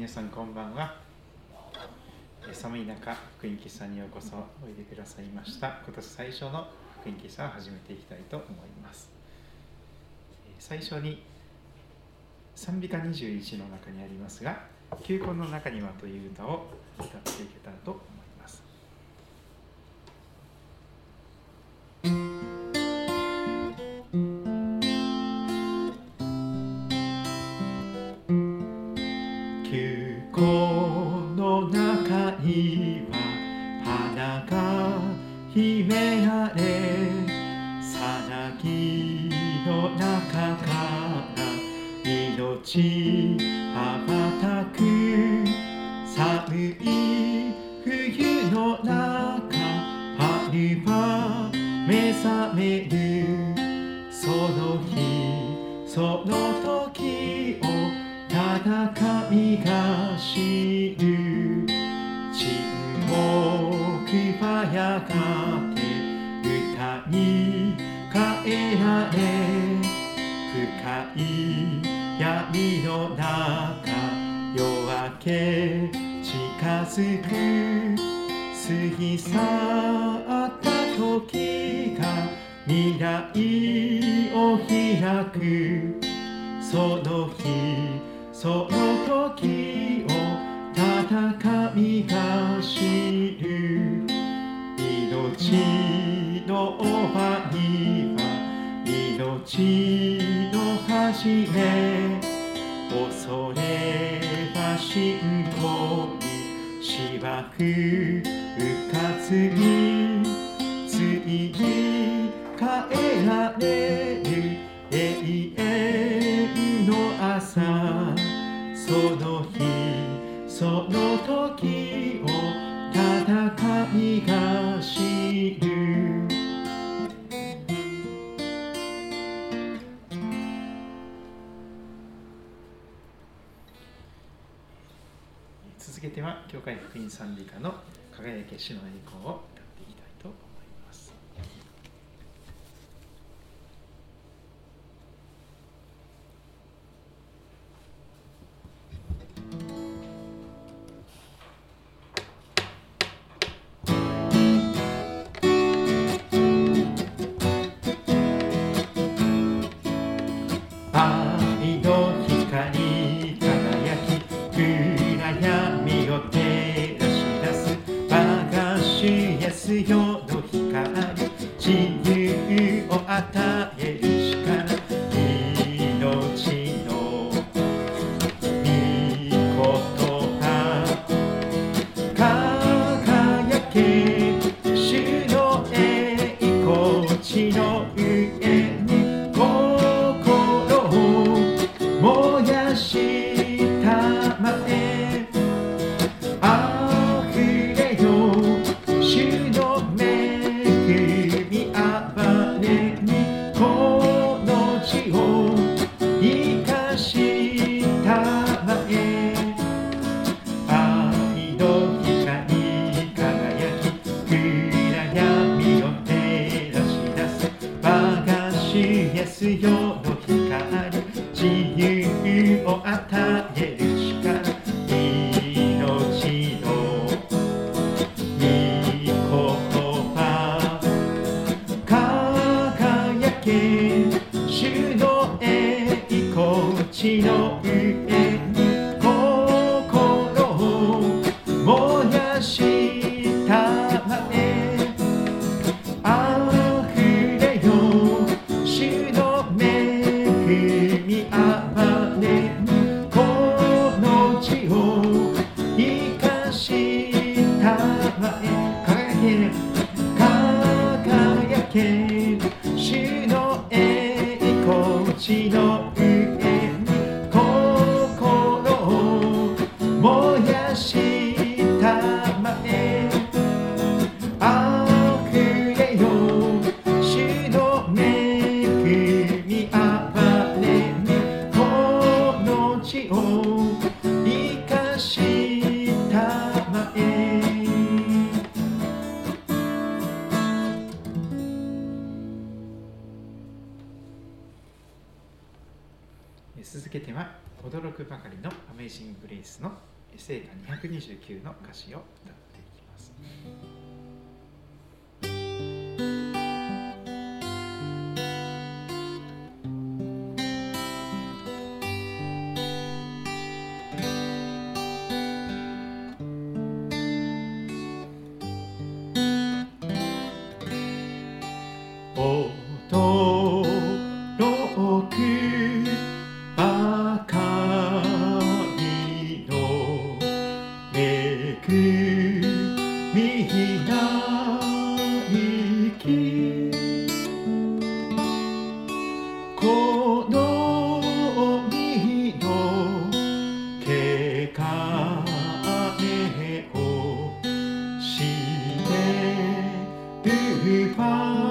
皆さんこんばんは。寒い中福音喫茶にようこそおいでくださいました。今年最初の福音喫茶を始めていきたいと思います。最初に賛美歌21の中にありますが「球根の中には」という歌を歌っていけたらと思います。いえられる永遠の朝その日その時を戦いが知る。続けては教会福音賛美歌の輝け主の栄光を。keep on.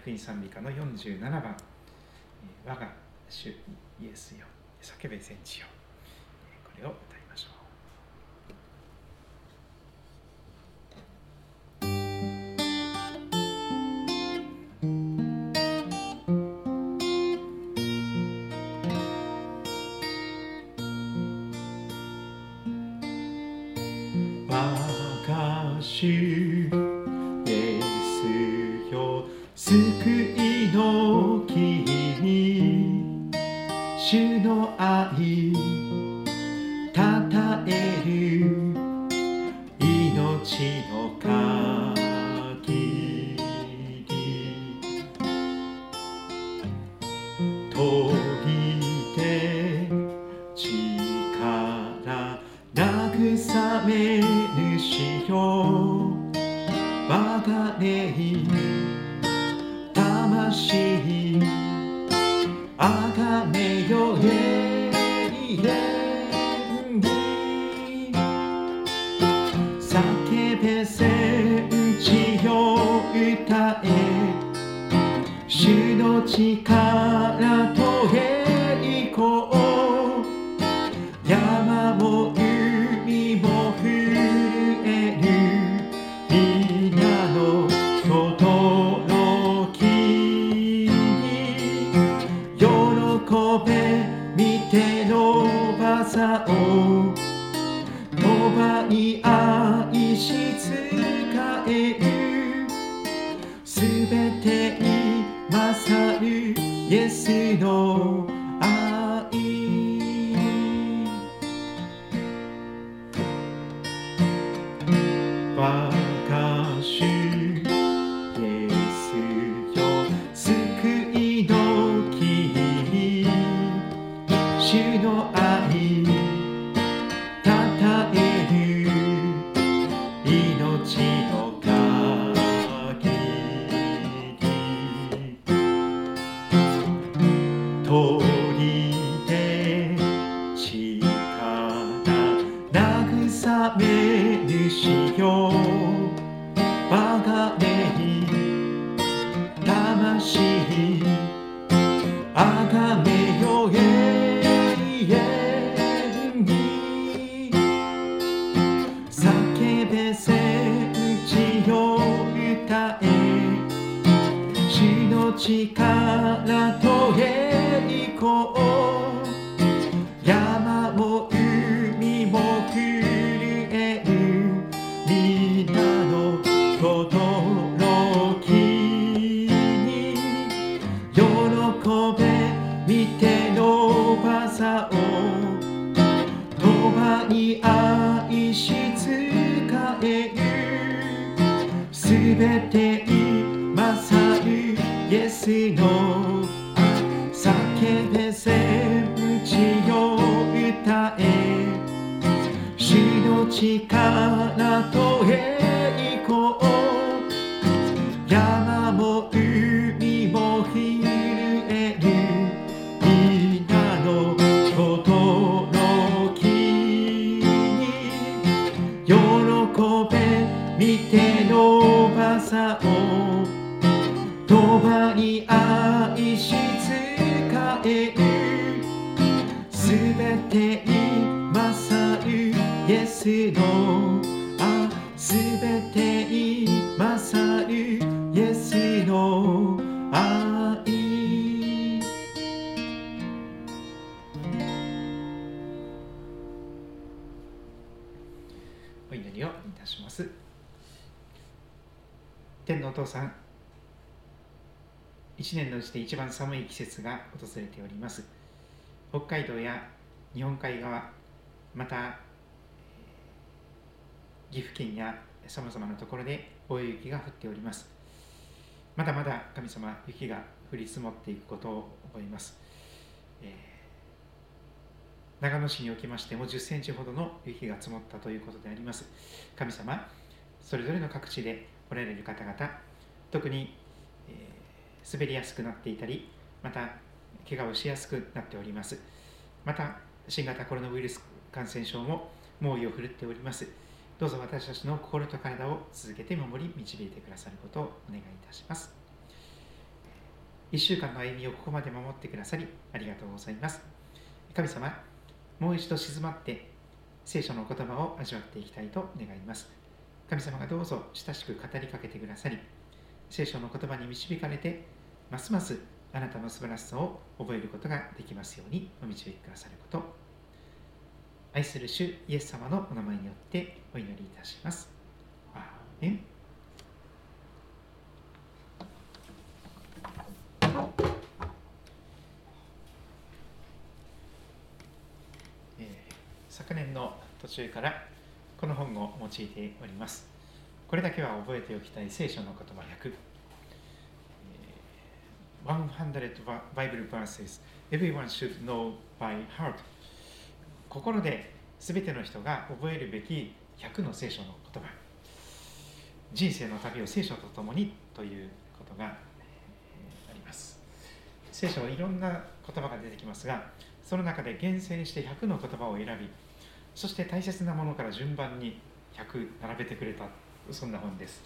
福音賛美歌の47番「我が主イエスよ。叫べ全地よ」これを歌います。の愛。お祈りをいたします。天のお父さん一年のうちで一番寒い季節が訪れております。北海道や日本海側また岐阜県やさまざまなところで大雪が降っております。まだまだ神様雪が降り積もっていくことを思います、えー長野市におきましても10センチほどの雪が積もったということであります。神様それぞれの各地でおられる方々特に、えー滑りやすくなっていたりまた怪我をしやすくなっております。また新型コロナウイルス感染症も猛威を振るっております。どうぞ私たちの心と体を続けて守り導いてくださることをお願いいたします。1週間の歩みをここまで守ってくださりありがとうございます。神様もう一度静まって聖書の言葉を味わっていきたいと願います。神様がどうぞ親しく語りかけてくださり聖書の言葉に導かれてますますあなたの素晴らしさを覚えることができますようにお導きくださること。愛する主イエス様のお名前によってお祈りいたします。アーメンえー昨年の途中からこの本を用いております。これだけは覚えておきたい聖書の言葉100 100 Bible verses. Everyone should know by heart. 心で全ての人が覚えるべき100の聖書の言葉。人生の旅を聖書とともにということがあります。聖書はいろんな言葉が出てきますがその中で厳選して100の言葉を選びそして大切なものから順番に100並べてくれたそんな本です。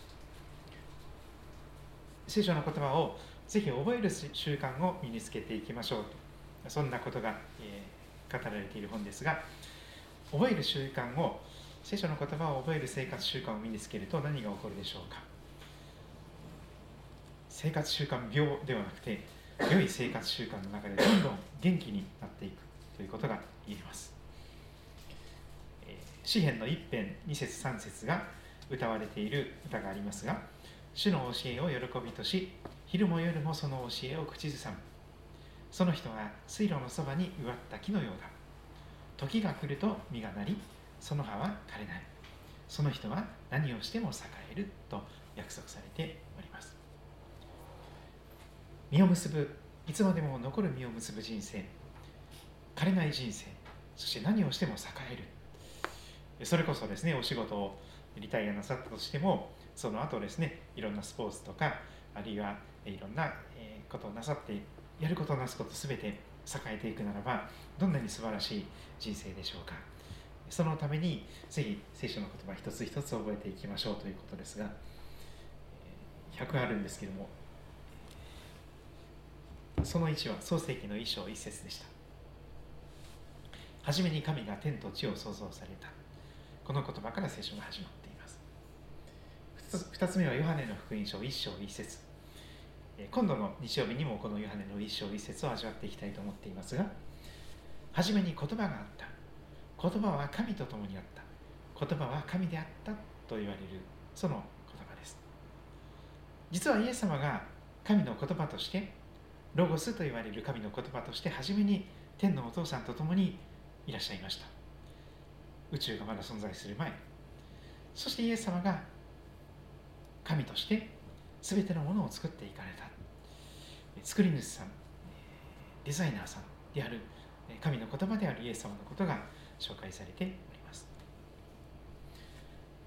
聖書の言葉をぜひ覚える習慣を身につけていきましょう。そんなことが、えー語られている本ですが覚える習慣を聖書の言葉を覚える生活習慣を身につけると何が起こるでしょうか？生活習慣病ではなくて良い生活習慣の中でどんどん元気になっていくということが言えます。え詩篇の一編二節三節が歌われている歌がありますが主の教えを喜びとし昼も夜もその教えを口ずさむ。その人は水路のそばに植わった木のようだ。時が来ると実がなりその葉は枯れない。その人は何をしても栄えると約束されております。実を結ぶいつまでも残る実を結ぶ人生。枯れない人生。そして何をしても栄える。それこそですねお仕事をリタイアなさったとしてもその後ですねいろんなスポーツとかあるいはいろんなことをなさってやることなすことすべて栄えていくならばどんなに素晴らしい人生でしょうか。そのためにぜひ聖書の言葉一つ一つ覚えていきましょうということですが100あるんですけどもその1は創世記の一章一節でした。初めに神が天と地を創造された。この言葉から聖書が始まっています。二つ二つ目はヨハネの福音書一章一節。今度の日曜日にもこのヨハネの一章一節を味わっていきたいと思っていますが初めに言葉があった。言葉は神と共にあった。言葉は神であったと言われる。その言葉です。実はイエス様が神の言葉としてロゴスと言われる神の言葉として初めに天のお父さんと共にいらっしゃいました。宇宙がまだ存在する前。そしてイエス様が神として全てのものを作っていかれた。作り主さんデザイナーさんである神の言葉であるイエス様のことが紹介されております。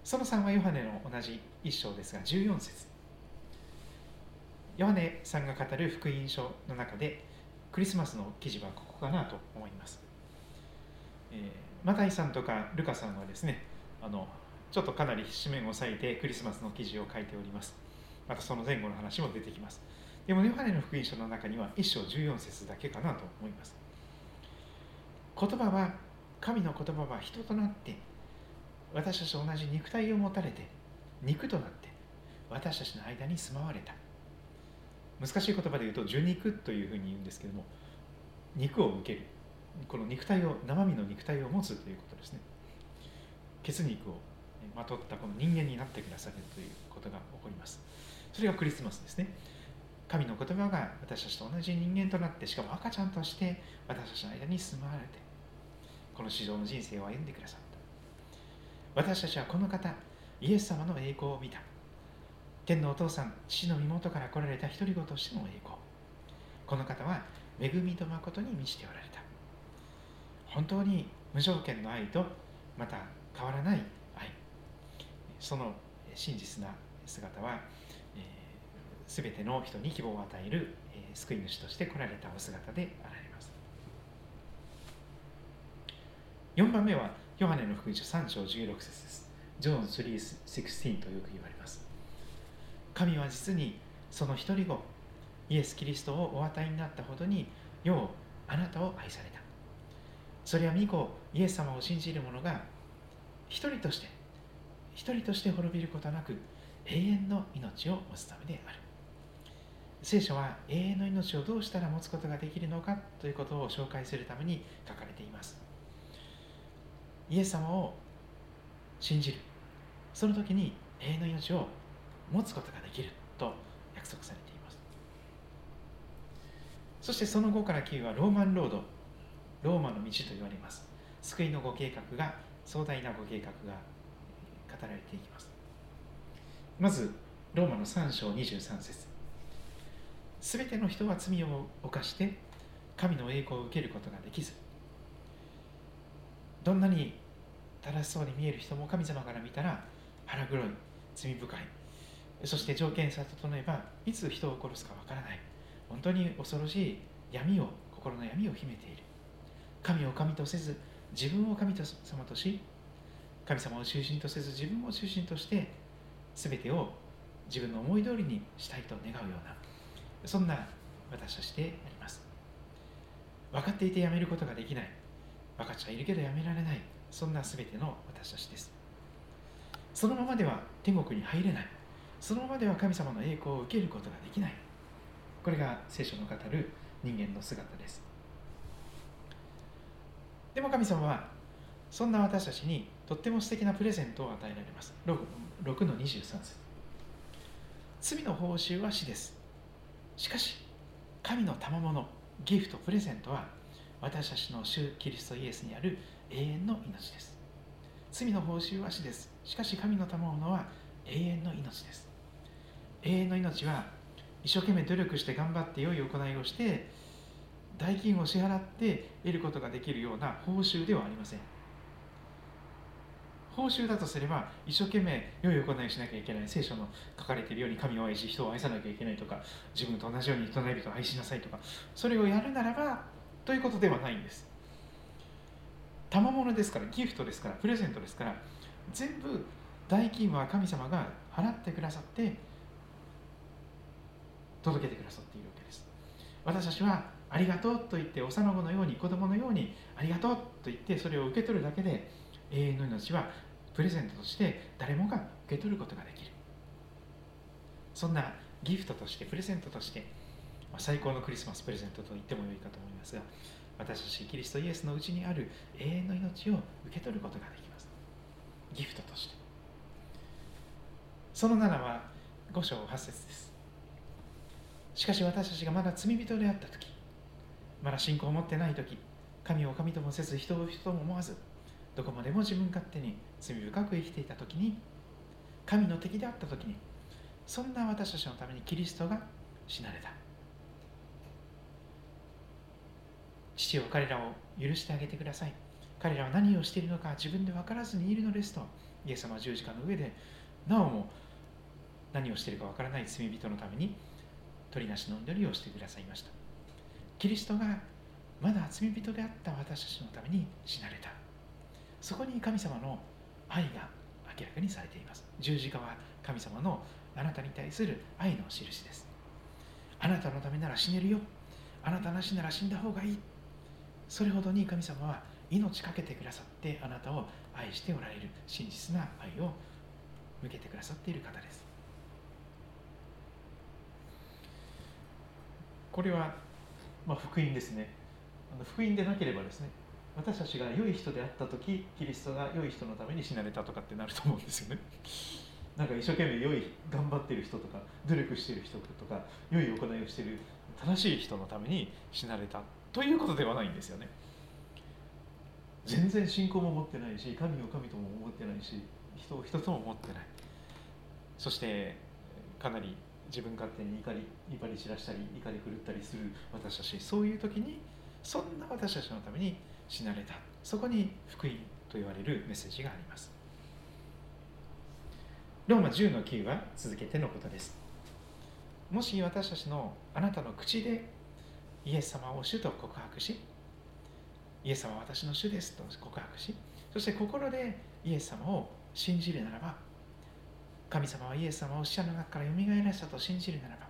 その3はヨハネの同じ一章ですが14節。ヨハネさんが語る福音書の中でクリスマスの記事はここかなと思います、えー、マタイさんとかルカさんはですねあのちょっとかなり紙面を割いてクリスマスの記事を書いております。またその前後の話も出てきます。でもヨハネの福音書の中には1章14節だけかなと思います。言葉は神の言葉は人となって私たちと同じ肉体を持たれて肉となって私たちの間に住まわれた。難しい言葉で言うと受肉というふうに言うんですけども肉を受ける。この肉体を生身の肉体を持つということですね。血肉をまとったこの人間になってくださるということが起こります。それがクリスマスですね。神の言葉が私たちと同じ人間となってしかも赤ちゃんとして私たちの間に住まわれてこの市場の人生を歩んでくださった。私たちはこの方イエス様の栄光を見た。天のお父さん父の身元から来られた独り子としての栄光。この方は恵みと誠に満ちておられた。本当に無条件の愛とまた変わらない愛。その真実な姿は、えー、全ての人に希望を与える、え、救い主として来られたお姿であられます。4番目はヨハネの福音書3章16節です。ジョーン3:16とよく言われます。神は実にその一人子イエス・キリストをお与えになったほどにようあなたを愛された。それは御子イエス様を信じる者が一人として一人として滅びることなく永遠の命を持つためである。聖書は永遠の命をどうしたら持つことができるのかということを紹介するために書かれています。イエス様を信じる。その時に永遠の命を持つことができると約束されています。そしてその後から9はローマンロード。ローマの道と言われます。救いのご計画が壮大なご計画が語られていきます。まずローマの3章23節。すべての人は罪を犯して神の栄光を受けることができずどんなに正しそうに見える人も神様から見たら腹黒い罪深い。そして条件さ整えばいつ人を殺すかわからない。本当に恐ろしい闇を心の闇を秘めている。神を神とせず自分を神様とし神様を中心とせず自分を中心として全てを自分の思い通りにしたいと願うようなそんな私としてあります。分かっていてやめることができない。分かっちゃいるけどやめられない。そんな全ての私たちです。そのままでは天国に入れない。そのままでは神様の栄光を受けることができない。これが聖書の語る人間の姿です。でも神様はそんな私たちにとっても素敵なプレゼントを与えられます。6, 6の23節。罪の報酬は死です。しかし神の賜物ギフトプレゼントは私たちの主キリストイエスにある永遠の命です。罪の報酬は死です。しかし神の賜物は永遠の命です。永遠の命は一生懸命努力して頑張って良い行いをして代金を支払って得ることができるような報酬ではありません。報酬だとすれば一生懸命良い行いをしなきゃいけない聖書の書かれているように神を愛し人を愛さなきゃいけないとか自分と同じように人の人を愛しなさいとかそれをやるならばということではないんです。賜物ですからギフトですからプレゼントですから全部代金は神様が払ってくださって届けてくださっているわけです。私たちはありがとうと言って幼子のように子供のようにありがとうと言ってそれを受け取るだけで永遠の命はプレゼントとして誰もが受け取ることができる。そんなギフトとしてプレゼントとして最高のクリスマスプレゼントと言ってもよいかと思いますが私たちキリストイエスのうちにある永遠の命を受け取ることができます。ギフトとして。その7は5章8節です。しかし私たちがまだ罪人であった時まだ信仰を持ってない時神を神ともせず人を人とも思わずどこまでも自分勝手に罪深く生きていた時に神の敵であった時にそんな私たちのためにキリストが死なれた。父を彼らを許してあげてください。彼らは何をしているのか自分で分からずにいるのですとイエス様は十字架の上でなおも何をしているか分からない罪人のために取りなしの祈りをしてくださいました。キリストがまだ罪人であった私たちのために死なれた。そこに神様の愛が明らかにされています。十字架は神様のあなたに対する愛の印です。あなたのためなら死ねるよ。あなたなしなら死んだ方がいい。それほどに神様は命かけてくださってあなたを愛しておられる。真実な愛を向けてくださっている方です。これは、まあ、福音ですね。福音でなければですね私たちが良い人であった時キリストが良い人のために死なれたとかってなると思うんですよね。なんか一生懸命良い頑張ってる人とか努力してる人とか良い行いをしてる正しい人のために死なれたということではないんですよね。全然信仰も持ってないし神を神とも思ってないし人を人とも思ってない。そしてかなり自分勝手に怒り怒り散らしたり怒り狂ったりする私たちそういう時にそんな私たちのために死なれた。そこに福音と言われるメッセージがあります。ローマ10の9は続けてのことです。もし私たちのあなたの口でイエス様を主と告白しイエス様は私の主ですと告白しそして心でイエス様を信じるならば神様はイエス様を死者の中からよみがえらせたと信じるならば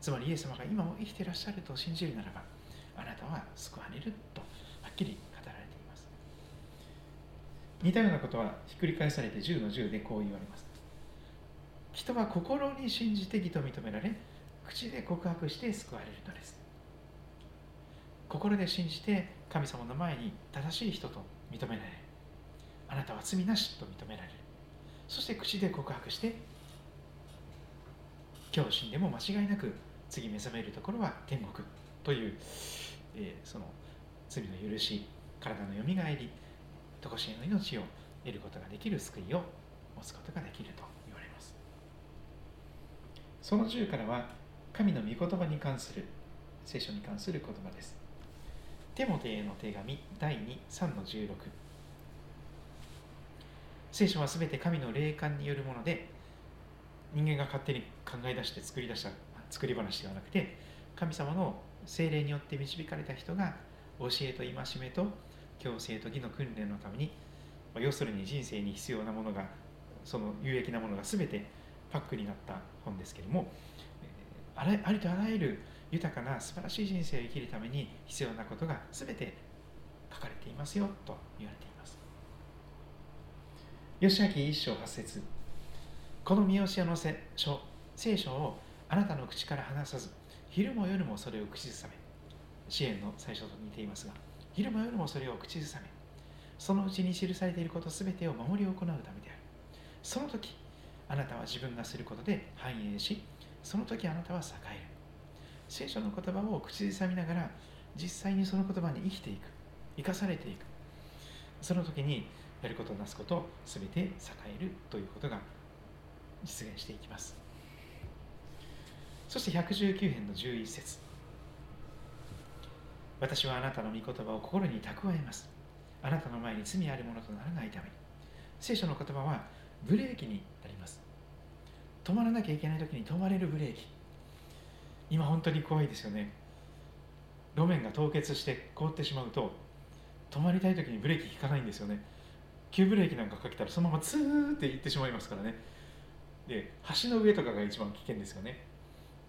つまりイエス様が今も生きていらっしゃると信じるならばあなたは救われるとはっきり似たようなことはひっくり返されて10の10でこう言われます。人は心に信じて義と認められ口で告白して救われるのです。心で信じて神様の前に正しい人と認められあなたは罪なしと認められるそして口で告白して今日死んでも間違いなく次目覚めるところは天国という、えー、その罪の許し体のよみがえり常しえの命を得ることができる救いを持つことができると言われます。その10からは神の御言葉に関する聖書に関する言葉です。テモテへの手紙第23の16聖書はすべて神の霊感によるもので人間が勝手に考え出して作り出した作り話ではなくて神様の精霊によって導かれた人が教えと戒めと強制と義の訓練のためにまあ要するに人生に必要なものがその有益なものが全てパックになった本ですけれどもありとあらゆる豊かな素晴らしい人生を生きるために必要なことが全て書かれていますよと言われています。吉明一章八節この見教えの書聖書をあなたの口から離さず昼も夜もそれを口ずさめ支援の最初と似ていますが昼も夜もそれを口ずさめそのうちに記されていることすべてを守り行うためである。その時あなたは自分がすることで繁栄しその時あなたは栄える。聖書の言葉を口ずさみながら実際にその言葉に生きていく生かされていく。その時にやることなすこと全て栄えるということが実現していきます。そして119編の11節。私はあなたの御言葉を心に蓄えます。あなたの前に罪あるものとならないために。聖書の言葉はブレーキになります。止まらなきゃいけない時に止まれるブレーキ今本当に怖いですよね。路面が凍結して凍ってしまうと止まりたい時にブレーキ効かないんですよね。急ブレーキなんかかけたらそのままツーって行ってしまいますからね。で橋の上とかが一番危険ですよね。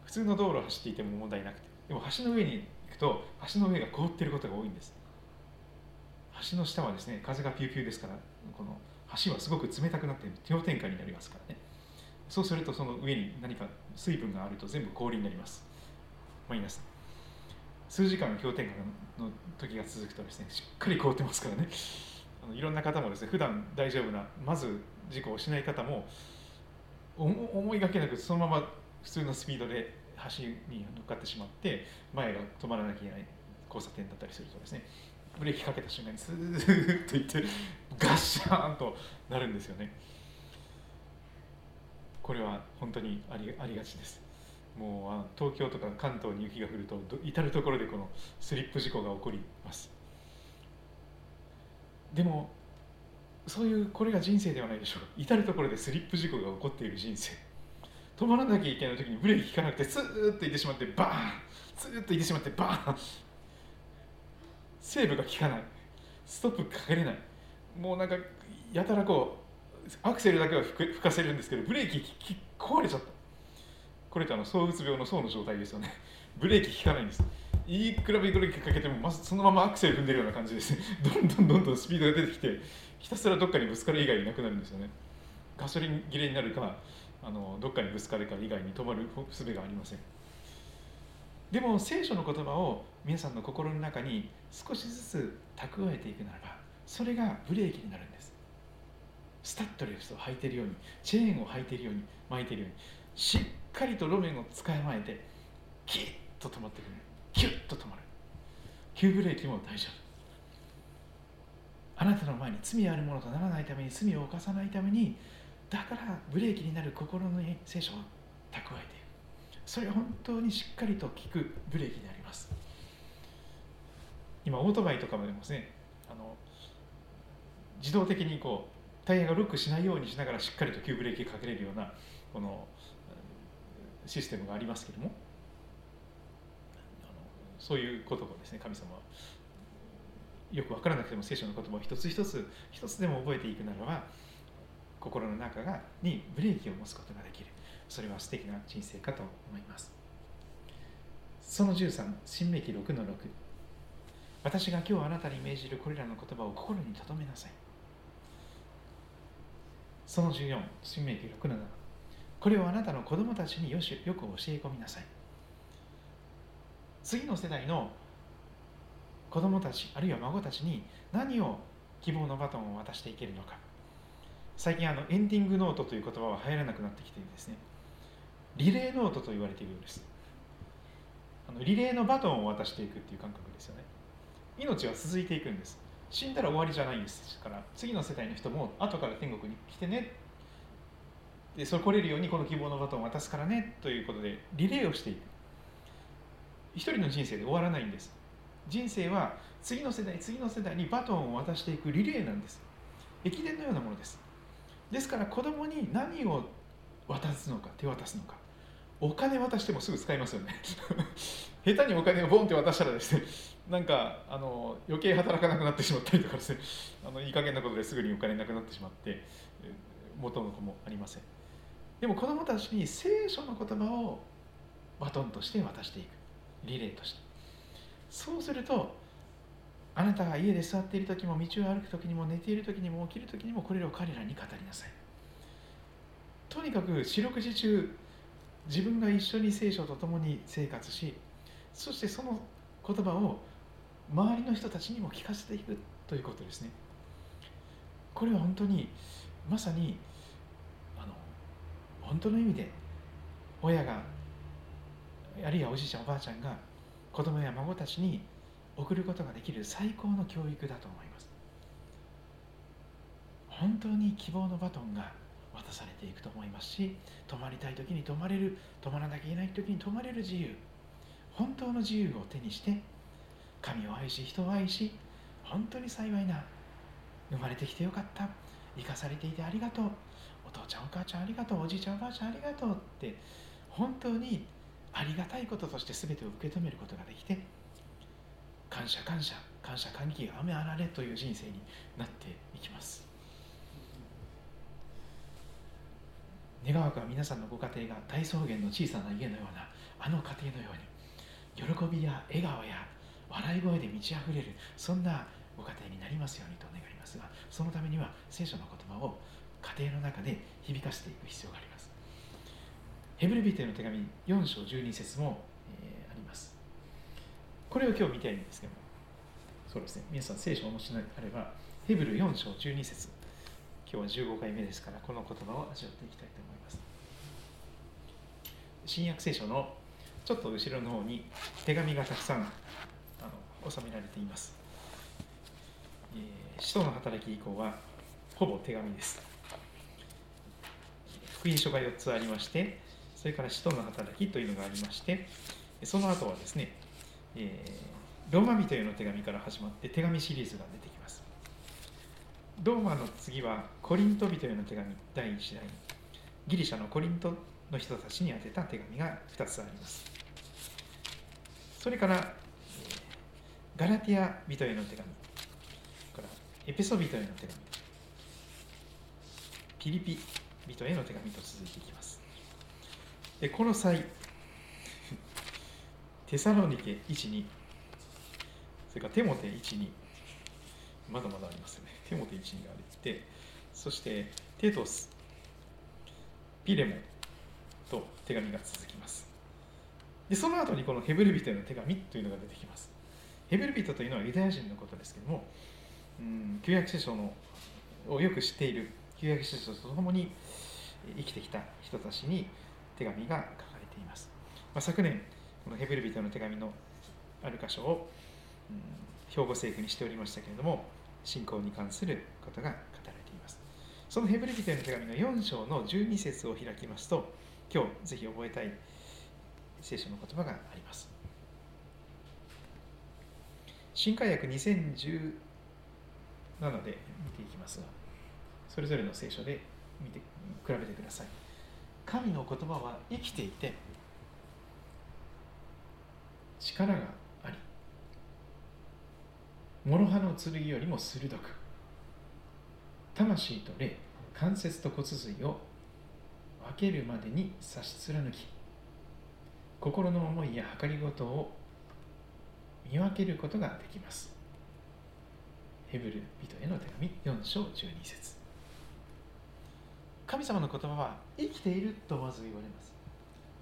普通の道路を走っていても問題なくて。でも橋の上にと橋の上が凍っていることが多いんです。橋の下はですね風がピューピューですからこの橋はすごく冷たくなって氷点下になりますからね。そうするとその上に何か水分があると全部氷になります。マイナス。数時間氷点下の時が続くとですねしっかり凍ってますからね。あのいろんな方もですね普段大丈夫なまず事故をしない方も思いがけなくそのまま普通のスピードで橋に乗っかってしまって前が止まらなきゃいけない交差点だったりするとですねブレーキかけた瞬間にスーッといってガッシャーンとなるんですよね。これは本当にありありがちです。もうあ東京とか関東に雪が降ると至る所でこのスリップ事故が起こります。でもそういうこれが人生ではないでしょう。か至る所でスリップ事故が起こっている人生。止まらなきゃいけない時にブレーキ効かなくてスーッといってしまってバーンスーッといってしまってバーン。セーブが効かない。ストップかけれない。もうなんかやたらこうアクセルだけは吹かせるんですけどブレーキ壊れちゃった。これってあの躁うつ病の層の状態ですよね。ブレーキ効かないんです。いくらブレーキかけてもまずそのままアクセル踏んでるような感じです。どんどんどんどんスピードが出てきてひたすらどっかにぶつかる以外いなくなるんですよね。ガソリン切れになるかあのどっかにぶつかるか以外に止まる術がありません。でも聖書の言葉を皆さんの心の中に少しずつ蓄えていくならばそれがブレーキになるんです。スタッドレスを履いているようにチェーンを履いているように巻いているようにしっかりと路面を使いまえてキッと止まってくる。キュッと止まる。急ブレーキも大丈夫。あなたの前に罪あるものとならないために罪を犯さないためにだからブレーキになる心の聖書を蓄えている。それ本当にしっかりと効くブレーキであります。今オートバイとかもでもですねあの自動的にこうタイヤがロックしないようにしながらしっかりと急ブレーキかけれるようなこのシステムがありますけどもそういうことをですね神様はよく分からなくても聖書の言葉を一つ一つ一つでも覚えていくならば心の中がにブレーキを持つことができる。それは素敵な人生かと思います。その13新明記6の6私が今日あなたに命じるこれらの言葉を心に留めなさい。その14新明記6の7これをあなたの子供たちによしよく教え込みなさい。次の世代の子供たちあるいは孫たちに何を希望のバトンを渡していけるのか。最近あのエンディングノートという言葉は流行らなくなってきているですね。リレーノートと言われているようです。あのリレーのバトンを渡していくっていう感覚ですよね。命は続いていくんです。死んだら終わりじゃないんですから次の世代の人も後から天国に来てね。でそれ来れるようにこの希望のバトンを渡すからね。ということでリレーをしていく。一人の人生で終わらないんです。人生は次の世代次の世代にバトンを渡していくリレーなんです。駅伝のようなものです。ですから子供に何を渡すのか手渡すのかお金渡してもすぐ使いますよね。下手にお金をボンって渡したらですねなんかあの余計働かなくなってしまったりとかですね。あのいい加減なことですぐにお金なくなってしまって元の子もありません。でも子供たちに聖書の言葉をバトンとして渡していく。リレーとして。そうするとあなたが家で座っている時も道を歩く時にも寝ている時にも起きる時にもこれらを彼らに語りなさい。とにかく四六時中自分が一緒に聖書と共に生活しそしてその言葉を周りの人たちにも聞かせていくということですね。これは本当にまさにあの本当の意味で親があるいはおじいちゃんおばあちゃんが子供や孫たちに送ることができる最高の教育だと思います。本当に希望のバトンが渡されていくと思いますし泊まりたい時に泊まれる泊まらなきゃいけない時に泊まれる自由。本当の自由を手にして神を愛し人を愛し本当に幸いな生まれてきてよかった生かされていてありがとうお父ちゃんお母ちゃんありがとうおじいちゃんおばあちゃんありがとうって本当にありがたいこととして全てを受け止めることができて感謝感謝感謝感激雨あられという人生になっていきます。願わくは皆さんのご家庭が大草原の小さな家のようなあの家庭のように喜びや笑顔や笑い声で満ち溢れるそんなご家庭になりますようにと願いますがそのためには聖書の言葉を家庭の中で響かせていく必要があります。ヘブルビテの手紙4章12節も、これを今日見たいんですけども。そうですね。皆さん聖書をお持ちになればヘブル4章12節。今日は15回目ですからこの言葉を味わっていきたいと思います。新約聖書のちょっと後ろの方に手紙がたくさんあの収められています、えー、使徒の働き以降はほぼ手紙です。福音書が4つありましてそれから使徒の働きというのがありましてその後はですね、えー、ローマ人への手紙から始まって手紙シリーズが出てきます。ローマの次はコリント人への手紙第1弾ギリシャのコリントの人たちに宛てた手紙が2つあります。それから、えガラティア人への手紙。からエペソ人への手紙。ピリピ人への手紙と続いていきます。この際テサロニケ12それからテモテ12まだまだありますよね。テモテ12があってそしてテトス。ピレモンと手紙が続きます。でその後にこのヘブル人への手紙というのが出てきます。ヘブル人というのはユダヤ人のことですけども、うん、旧約聖書のをよく知っている旧約聖書とともに生きてきた人たちに手紙が書かれています、まあ、昨年このヘブル人の手紙のある箇所を、うん、兵庫聖句にしておりましたけれども信仰に関することが語られています。そのヘブル人への手紙の4章の12節を開きますと今日ぜひ覚えたい聖書の言葉があります。新海訳2017で見ていきます。がそれぞれの聖書で見て比べてください。神の言葉は生きていて力があり諸刃の剣よりも鋭く魂と霊関節と骨髄を分けるまでに差し貫き心の思いや計りごとを見分けることができます。ヘブル人への手紙4章12節。神様の言葉は生きているとまず言われます。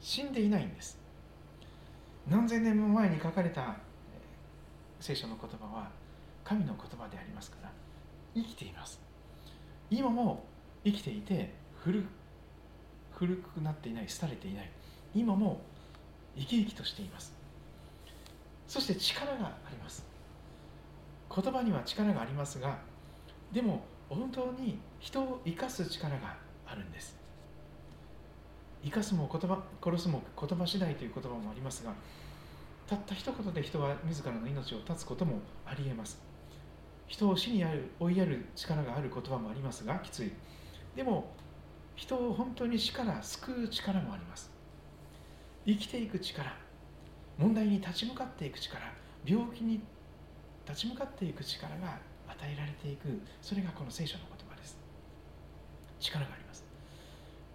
死んでいないんです。何千年も前に書かれた聖書の言葉は神の言葉でありますから生きています。今も生きていて古古くなっていない廃れていない。今も生き生きとしています。そして力があります。言葉には力がありますがでも本当に人を生かす力があるんです。生かすも言葉殺すも言葉次第という言葉もありますがたった一言で人は自らの命を絶つこともありえます。人を死にある追いやる力がある言葉もありますがきつい。でも人を本当に死から救う力もあります。生きていく力問題に立ち向かっていく力病気に立ち向かっていく力が与えられていくそれがこの聖書の言葉です。力があります。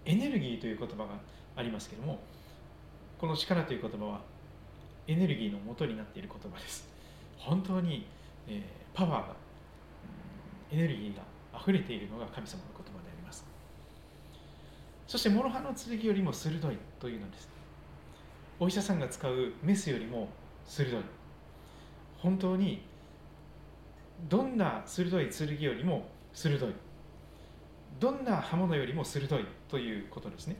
エネルギーという言葉がありますけどもこの力という言葉はエネルギーの元になっている言葉です。本当に、えー、パワーがエネルギーが溢れているのが神様の言葉であります。そして諸刃の剣よりも鋭いというのです。お医者さんが使うメスよりも鋭い。本当にどんな鋭い剣よりも鋭い。どんな刃物よりも鋭いということですね。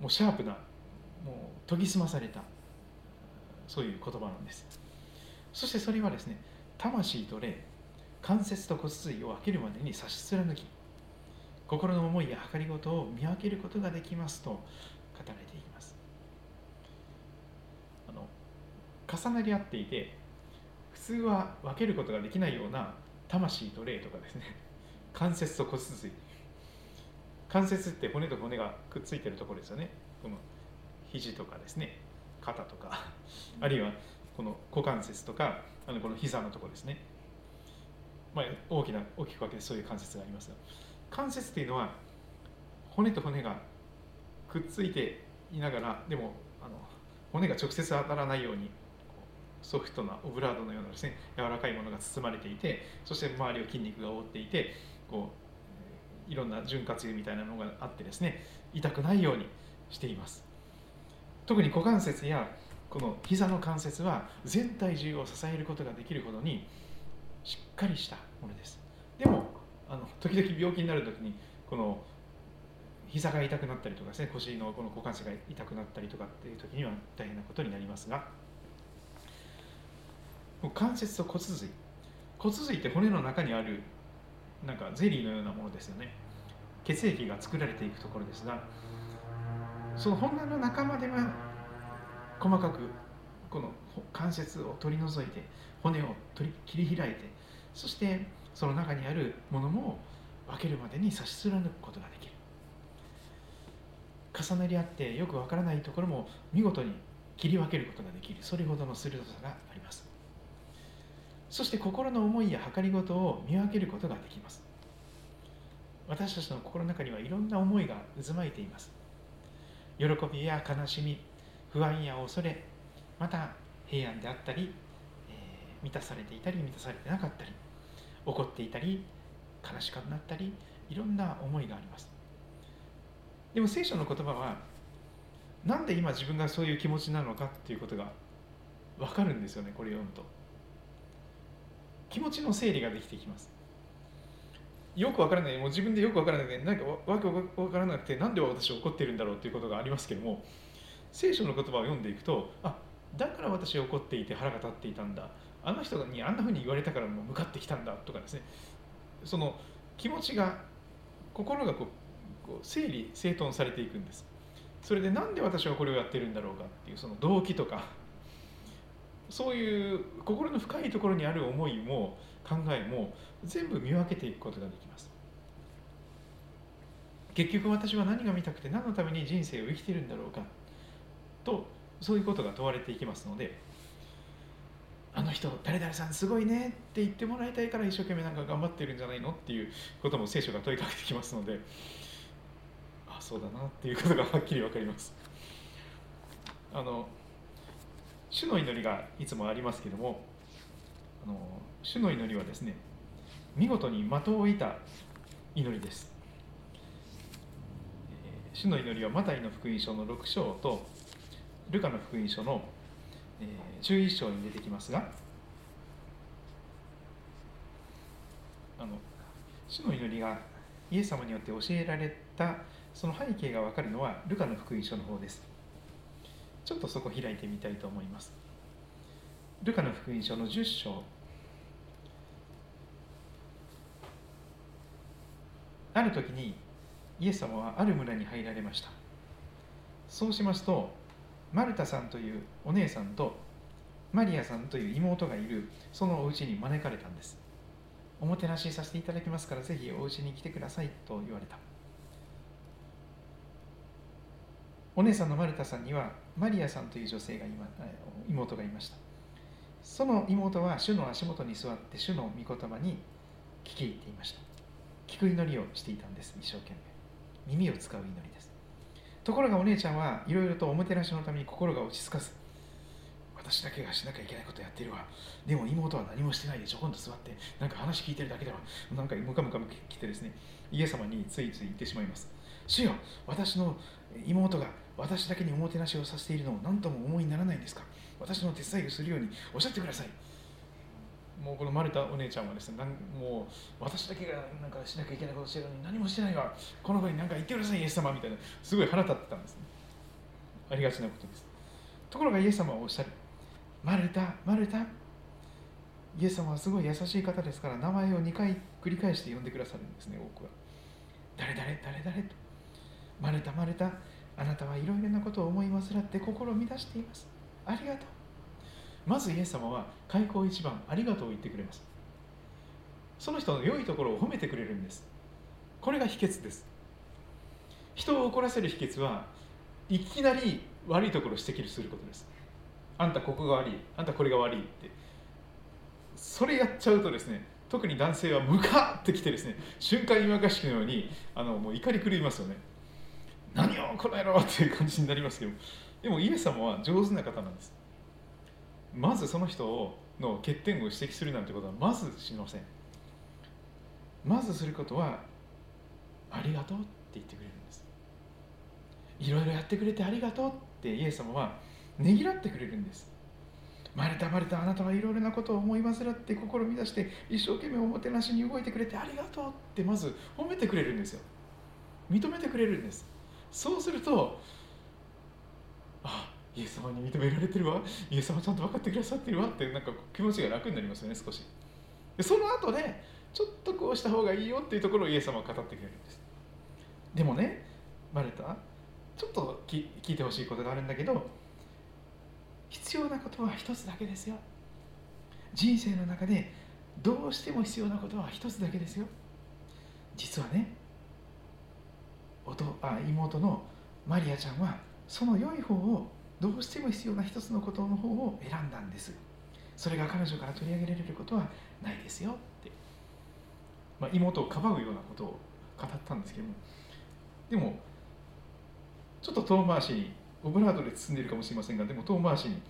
もうシャープなもう研ぎ澄まされたそういう言葉なんです。そしてそれはですね魂と霊関節と骨髄を分けるまでに差し貫き心の思いや計りごとを見分けることができますと語られています。あの重なり合っていて普通は分けることができないような魂と霊とかですね関節と骨髄。関節って骨と骨がくっついてるところですよねこの肘とかですね肩とか あるいはこの股関節とかあのこの膝のとこですね、まあ、大きな大きく分けてそういう関節があります。が関節っていうのは骨と骨がくっついていながらでもあの骨が直接当たらないようにソフトなオブラードのようなですね柔らかいものが包まれていてそして周りを筋肉が覆っていてこういろんな潤滑油みたいなのがあってですね痛くないようにしています。特に股関節やこの膝の関節は全体重を支えることができるほどにしっかりしたものです。でもあの時々病気になる時にこの膝が痛くなったりとかですね腰のこの股関節が痛くなったりとかっていう時には大変なことになりますが関節と骨髄骨髄って骨の中にあるなんかゼリーのようなものですよね。血液が作られていくところですがその骨の中までは細かくこの関節を取り除いて骨を取り切り開いてそしてその中にあるものも分けるまでに差し貫くことができる。重なり合ってよくわからないところも見事に切り分けることができる。それほどの鋭さがあります。そして心の思いや計りごとを見分けることができます。私たちの心の中にはいろんな思いが渦巻いています。喜びや悲しみ不安や恐れまた平安であったり、えー、満たされていたり満たされてなかったり怒っていたり悲しくなったりいろんな思いがあります。でも聖書の言葉はなんで今自分がそういう気持ちなのかっていうことが分かるんですよねこれ読むと。気持ちの整理ができてきます。よくわからない。もう自分でよくわからないで何かわけわからなくてなんで私怒ってるんだろうっていうことがありますけども聖書の言葉を読んでいくとあだから私は怒っていて腹が立っていたんだ。あの人にあんなふうに言われたからもう向かってきたんだとかですね。その気持ちが心がこう整理整頓されていくんです。それでなんで私はこれをやってるんだろうかっていうその動機とか。そういう心の深いところにある思いも考えも全部見分けていくことができます。結局私は何が見たくて何のために人生を生きているんだろうかとそういうことが問われていきますのであの人誰々さんすごいねって言ってもらいたいから一生懸命なんか頑張ってるんじゃないのっていうことも聖書が問いかけてきますのであそうだなっていうことがはっきり分かります。あの主の祈りがいつもありますけどもあの主の祈りはですね見事に的を射た祈りです。主の祈りはマタイの福音書の6章とルカの福音書の11章に出てきますがあの主の祈りがイエス様によって教えられたその背景が分かるのはルカの福音書の方です。ちょっとそこ開いてみたいと思います。ルカの福音書の10章。ある時にイエス様はある村に入られました。そうしますとマルタさんというお姉さんとマリアさんという妹がいるそのお家に招かれたんです。おもてなしさせていただきますからぜひお家に来てくださいと言われた。お姉さんのマルタさんにはマリアさんという女性が今妹がいました。その妹は主の足元に座って主の御言葉に聞き入っていました。聞く祈りをしていたんです一生懸命。耳を使う祈りです。ところがお姉ちゃんはいろいろとおもてなしのために心が落ち着かず私だけがしなきゃいけないことやってるわ。でも妹は何もしてないでちょ。こんと座ってなんか話聞いてるだけではなんかムカムカ来てですねイエス様についつい言ってしまいます。主よ私の妹が私だけにおもてなしをさせているのを何とも思いにならないんですか。私の手伝いをするようにおっしゃってください。もうこのマルタお姉ちゃんはですねもう私だけがなんかしなきゃいけないことしてるのに何もしてないわこの子に何か言ってくださいイエス様みたいな。すごい腹立ってたんです。ねありがちなことです。ところがイエス様はおっしゃる。マルタマルタイエス様はすごい優しい方ですから名前を2回繰り返して呼んでくださるんですね多くは。誰誰誰誰と。マルタマルタあなたはいろいろなことを思い煩って心を乱しています。ありがとう。まずイエス様は開口一番ありがとうを言ってくれます。その人の良いところを褒めてくれるんです。これが秘訣です。人を怒らせる秘訣はいきなり悪いところを指摘することです。あんたここが悪いあんたこれが悪いって。それやっちゃうとですね特に男性はムカってきてですね瞬間今がしきのようにあのもう怒り狂いますよね。何をこの野郎っていう感じになりますけどでもイエス様は上手な方なんです。まずその人をの欠点を指摘するなんてことはまずしません。まずすることはありがとうって言ってくれるんです。いろいろやってくれてありがとうってイエス様はねぎらってくれるんです。マルタマルタあなたはいろいろなことを思い煩って心乱して一生懸命おもてなしに動いてくれてありがとうってまず褒めてくれるんですよ。認めてくれるんです。そうするとあイエス様に認められてるわ。イエス様ちゃんと分かってくださってるわってなんか気持ちが楽になりますよね少し。でその後でちょっとこうした方がいいよっていうところをイエス様は語ってくれるんです。でもねマルタちょっと聞いてほしいことがあるんだけど必要なことは一つだけですよ。人生の中でどうしても必要なことは一つだけですよ。実はねあ妹のマリアちゃんはその良い方をどうしても必要な一つのことの方を選んだんです。それが彼女から取り上げられることはないですよって、まあ、妹をかばうようなことを語ったんですけども。でもちょっと遠回しにオブラートで包んでいるかもしれませんがでも遠回しに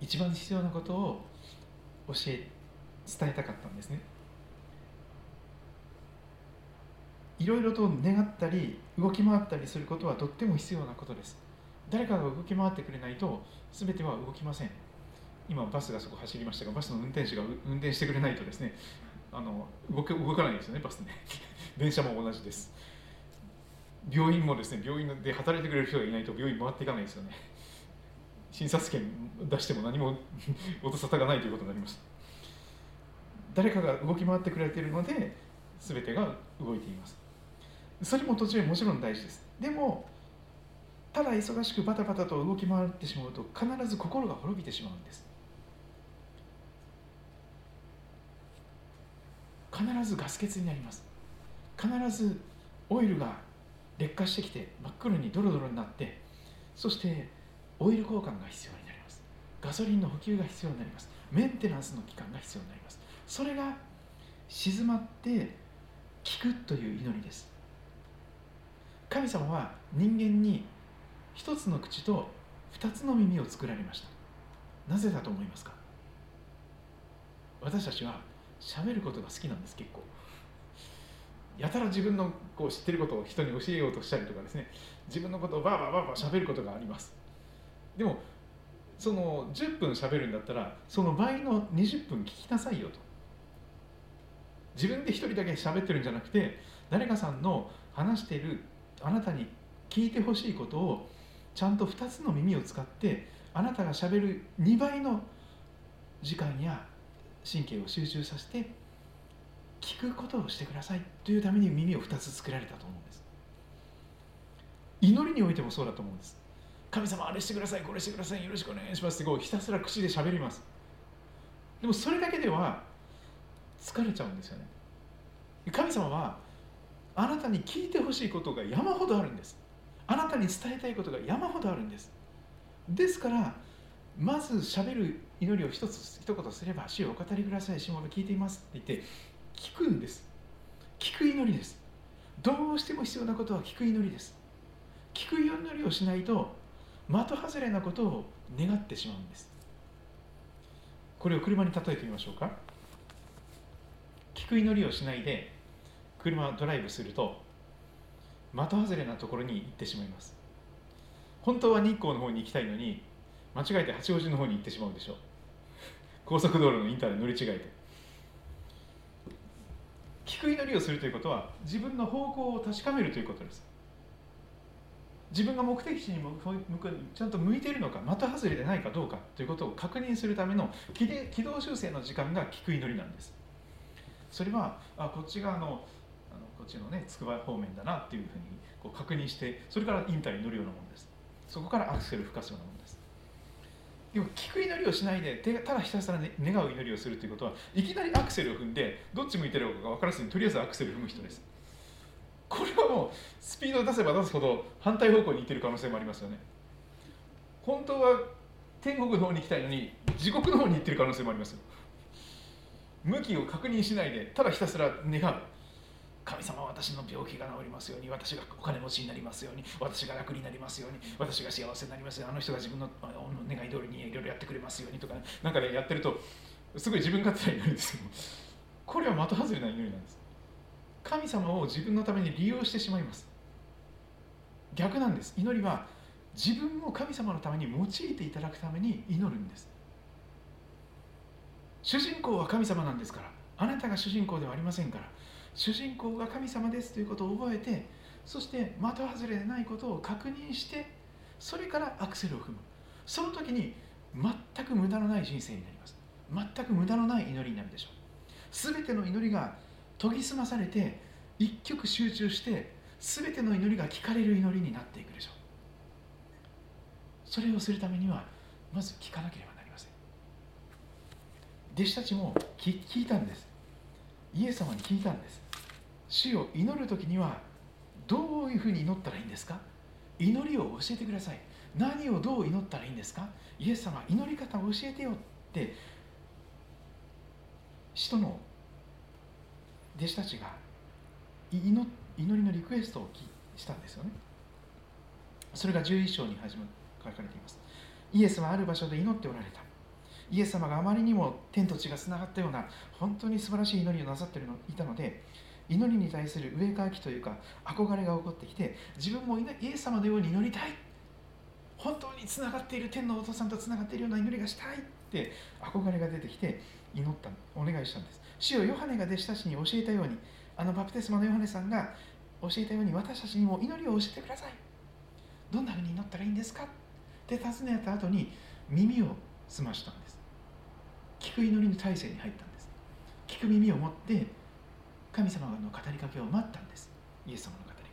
一番必要なことを教え伝えたかったんですね。いろいろと願ったり動き回ったりすることはとっても必要なことです。誰かが動き回ってくれないと全ては動きません。今バスがそこ走りましたがバスの運転手が運転してくれないとですねあの動け動かないですよねバスね。電車も同じです。病院もですね病院で働いてくれる人がいないと病院回っていかないですよね。診察券出しても何も 音沙汰がないということになります。誰かが動き回ってくれているので全てが動いています。それも途中もちろん大事です。でもただ忙しくバタバタと動き回ってしまうと必ず心が滅びてしまうんです。必ずガス欠になります。必ずオイルが劣化してきて真っ黒にドロドロになってそしてオイル交換が必要になります。ガソリンの補給が必要になります。メンテナンスの期間が必要になります。それが静まって聞くという祈りです。神様は人間に一つの口と二つの耳を作られました。なぜだと思いますか？私たちは喋ることが好きなんです結構。やたら自分のこう知ってることを人に教えようとしたりとかですね。自分のことをバーバーバーバー喋ることがあります。でもその10分喋るんだったらその倍の20分聞きなさいよと。自分で一人だけ喋ってるんじゃなくて誰かさんの話しているあなたに聞いてほしいことをちゃんと2つの耳を使ってあなたがしゃべる2倍の時間や神経を集中させて聞くことをしてくださいというために耳を2つ作られたと思うんです。祈りにおいてもそうだと思うんです。神様あれしてくださいこれしてくださいよろしくお願いしますってこうひたすら口で喋ります。でもそれだけでは疲れちゃうんですよね。神様はあなたに聞いてほしいことが山ほどあるんです。あなたに伝えたいことが山ほどあるんです。ですからまずしゃべる祈りを一つ一言すれば「主をお語りください。主も聞いています」って言って聞くんです。聞く祈りです。どうしても必要なことは聞く祈りです。聞く祈りをしないと的外れなことを願ってしまうんです。これを車に例えてみましょうか。聞く祈りをしないで車をドライブすると的外れなところに行ってしまいます。本当は日光の方に行きたいのに間違えて八王子の方に行ってしまうでしょう。高速道路のインターで乗り違えて。聞く祈りをするということは自分の方向を確かめるということです。自分が目的地に向くちゃんと向いているのか的外れでないかどうかということを確認するための軌道修正の時間が聞く祈りなんです。それはあこっち側のちのねつくば方面だなっていうふうにこう確認してそれからインターに乗るようなものです。そこからアクセルを吹かすようなものです。でも聞く祈りをしないでただひたすら、ね、願う祈りをするということはいきなりアクセルを踏んでどっち向いてるか分からずにとりあえずアクセルを踏む人です。これはもうスピードを出せば出すほど反対方向に行ってる可能性もありますよね。本当は天国の方に行きたいのに地獄の方に行ってる可能性もありますよ。向きを確認しないでただひたすら願う。神様私の病気が治りますように私がお金持ちになりますように私が楽になりますように私が幸せになりますようにあの人が自分の願い通りにいろいろやってくれますようにとか、ね、なんかねやってるとすごい自分勝手な祈りですけどこれは的外れな祈りなんです。神様を自分のために利用してしまいます。逆なんです。祈りは自分を神様のために用いていただくために祈るんです。主人公は神様なんですからあなたが主人公ではありませんから主人公が神様ですということを覚えてそして的外れでないことを確認してそれからアクセルを踏む。その時に全く無駄のない人生になります。全く無駄のない祈りになるでしょう。全ての祈りが研ぎ澄まされて一曲集中して全ての祈りが聞かれる祈りになっていくでしょう。それをするためにはまず聞かなければなりません。弟子たちも聞いたんです。イエス様に聞いたんです。主を祈る時にはどういうふうに祈ったらいいんですか？祈りを教えてください。何をどう祈ったらいいんですか？イエス様祈り方を教えてよって使徒の弟子たちが祈りのリクエストをしたんですよね。それが11章に始ま書かれています。イエスはある場所で祈っておられた。イエス様があまりにも天と地がつながったような本当に素晴らしい祈りをなさってるのいたので祈りに対する上かきというか憧れが起こってきて自分もイエス様のように祈りたい。本当につながっている天のお父さんとつながっているような祈りがしたいって憧れが出てきて祈ったお願いしたんです。主をヨハネが弟子たちに教えたようにあのバプテスマのヨハネさんが教えたように私たちにも祈りを教えてください。どんなふうに祈ったらいいんですか？って尋ねた後に耳を澄ましたんです。聞く祈りの体制に入ったんです。聞く耳を持って神様の語りかけを待ったんです。イエス様の語りかけ。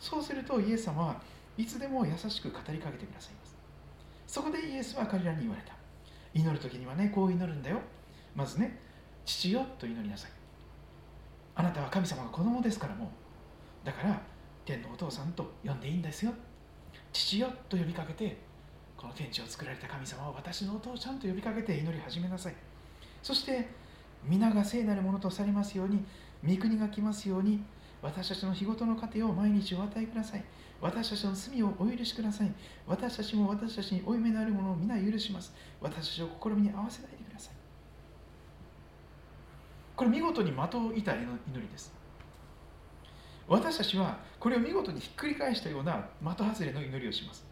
そうするとイエス様はいつでも優しく語りかけてくださいます。そこでイエスは彼らに言われた。祈る時にはねこう祈るんだよ。まずね父よと祈りなさい。あなたは神様の子供ですからもう。だから天のお父さんと呼んでいいんですよ。父よと呼びかけてこの天地を作られた神様を私のお父ちゃんと呼びかけて祈り始めなさい。そして皆が聖なるものとされますように御国が来ますように私たちの日ごとの糧を毎日お与えください。私たちの罪をお許しください。私たちも私たちに負い目のあるものを皆許します。私たちを試みに合わせないでください。これ見事に的を射た祈りです。私たちはこれを見事にひっくり返したような的外れの祈りをします。